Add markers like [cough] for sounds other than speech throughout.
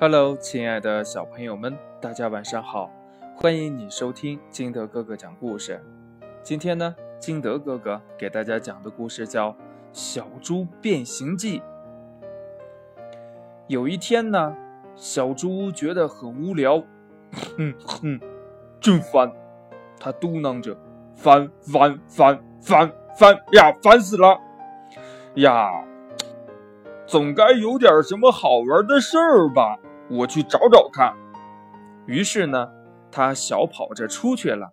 Hello，亲爱的小朋友们，大家晚上好！欢迎你收听金德哥哥讲故事。今天呢，金德哥哥给大家讲的故事叫《小猪变形记》。有一天呢，小猪觉得很无聊，哼 [coughs] 哼，真烦！他嘟囔着：“烦烦烦烦烦呀，烦死了！呀，总该有点什么好玩的事儿吧？我去找找看。”于是呢，他小跑着出去了。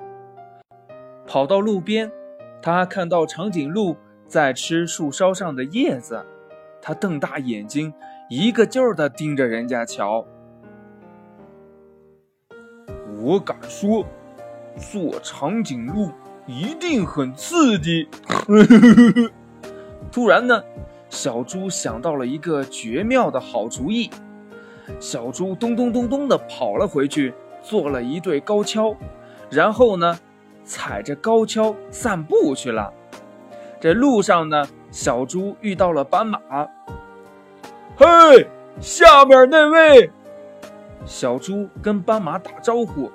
跑到路边，他看到长颈鹿在吃树梢上的叶子，他瞪大眼睛，一个劲儿地盯着人家瞧。我敢说。做长颈鹿一定很刺激。[laughs] 突然呢，小猪想到了一个绝妙的好主意。小猪咚咚咚咚地跑了回去，做了一对高跷，然后呢，踩着高跷散步去了。这路上呢，小猪遇到了斑马。嘿，下面那位！小猪跟斑马打招呼。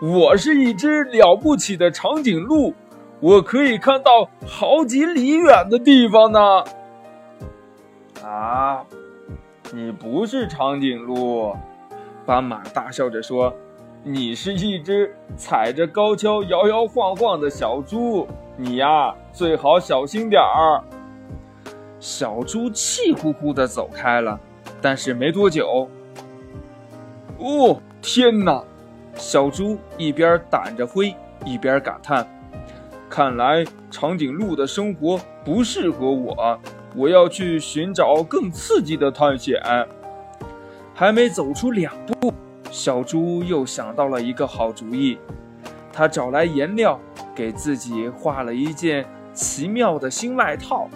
我是一只了不起的长颈鹿，我可以看到好几里远的地方呢。啊，你不是长颈鹿，斑马大笑着说：“你是一只踩着高跷摇摇晃晃的小猪，你呀最好小心点儿。”小猪气呼呼地走开了，但是没多久，哦，天哪！小猪一边掸着灰，一边感叹：“看来长颈鹿的生活不适合我，我要去寻找更刺激的探险。”还没走出两步，小猪又想到了一个好主意。他找来颜料，给自己画了一件奇妙的新外套。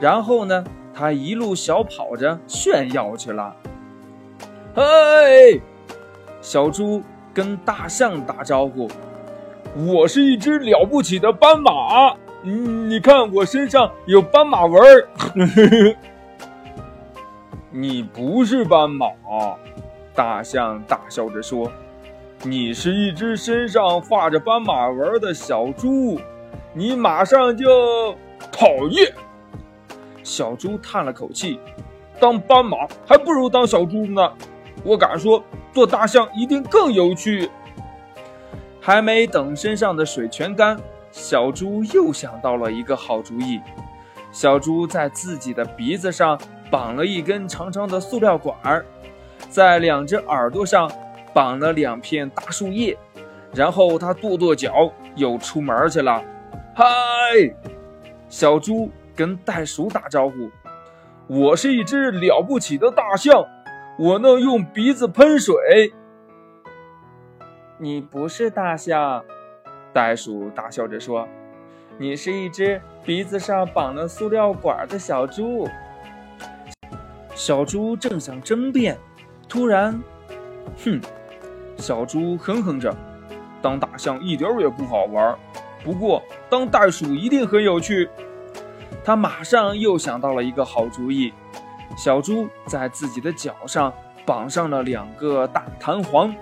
然后呢，他一路小跑着炫耀去了。嘿，小猪。跟大象打招呼，我是一只了不起的斑马。嗯，你看我身上有斑马纹儿。[laughs] 你不是斑马，大象大笑着说：“你是一只身上画着斑马纹的小猪。你马上就讨厌。”小猪叹了口气：“当斑马还不如当小猪呢。我敢说。”做大象一定更有趣。还没等身上的水全干，小猪又想到了一个好主意。小猪在自己的鼻子上绑了一根长长的塑料管儿，在两只耳朵上绑了两片大树叶，然后他跺跺脚，又出门去了。嗨，小猪跟袋鼠打招呼：“我是一只了不起的大象。”我能用鼻子喷水。你不是大象，袋鼠大笑着说：“你是一只鼻子上绑了塑料管的小猪。”小猪正想争辩，突然，哼！小猪哼哼着：“当大象一点也不好玩，不过当袋鼠一定很有趣。”他马上又想到了一个好主意。小猪在自己的脚上绑上了两个大弹簧，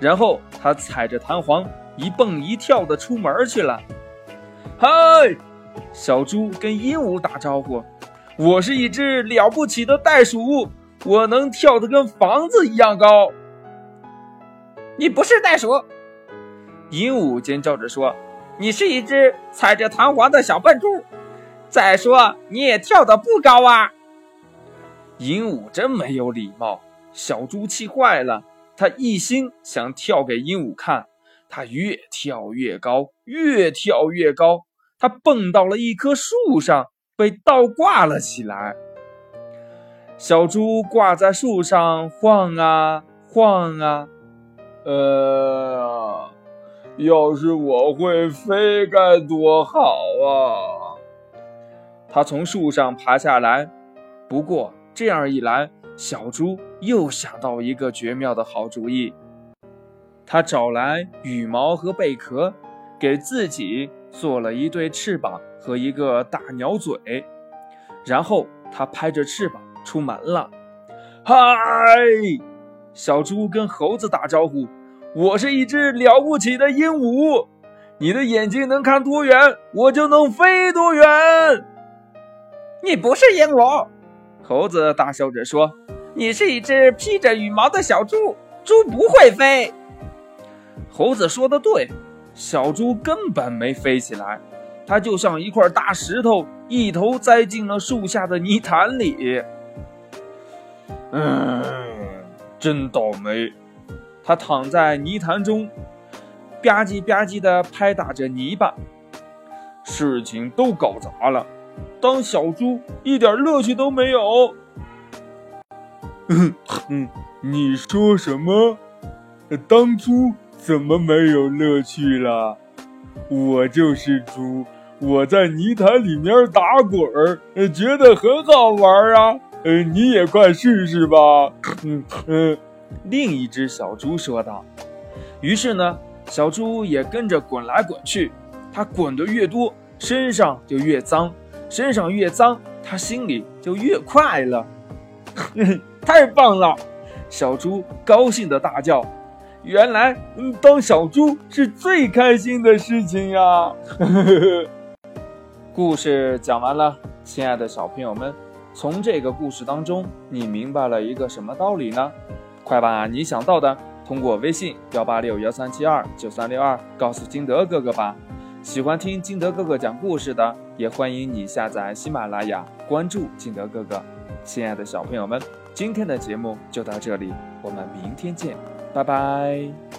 然后他踩着弹簧一蹦一跳的出门去了。嗨，小猪跟鹦鹉打招呼：“我是一只了不起的袋鼠，我能跳得跟房子一样高。”你不是袋鼠，鹦鹉尖叫着说：“你是一只踩着弹簧的小笨猪。再说你也跳得不高啊。”鹦鹉真没有礼貌，小猪气坏了。他一心想跳给鹦鹉看，他越跳越高，越跳越高。他蹦到了一棵树上，被倒挂了起来。小猪挂在树上晃啊晃啊，呃，要是我会飞该多好啊！他从树上爬下来，不过。这样一来，小猪又想到一个绝妙的好主意。他找来羽毛和贝壳，给自己做了一对翅膀和一个大鸟嘴。然后他拍着翅膀出门了。嗨！小猪跟猴子打招呼：“我是一只了不起的鹦鹉，你的眼睛能看多远，我就能飞多远。”你不是鹦鹉，猴子大笑着说：“你是一只披着羽毛的小猪，猪不会飞。”猴子说的对，小猪根本没飞起来，它就像一块大石头，一头栽进了树下的泥潭里。嗯，真倒霉！它躺在泥潭中，吧唧吧唧地拍打着泥巴，事情都搞砸了。当小猪一点乐趣都没有。嗯，你说什么？当猪？怎么没有乐趣了？我就是猪，我在泥潭里面打滚儿，觉得很好玩啊！呃，你也快试试吧。嗯嗯，另一只小猪说道。于是呢，小猪也跟着滚来滚去。它滚得越多，身上就越脏；身上越脏，它心里就越快乐。[laughs] 太棒了！小猪高兴地大叫。原来，当小猪是最开心的事情呀！[laughs] 故事讲完了，亲爱的小朋友们，从这个故事当中，你明白了一个什么道理呢？快把你想到的通过微信幺八六幺三七二九三六二告诉金德哥哥吧。喜欢听金德哥哥讲故事的，也欢迎你下载喜马拉雅，关注金德哥哥。亲爱的小朋友们，今天的节目就到这里，我们明天见。拜拜。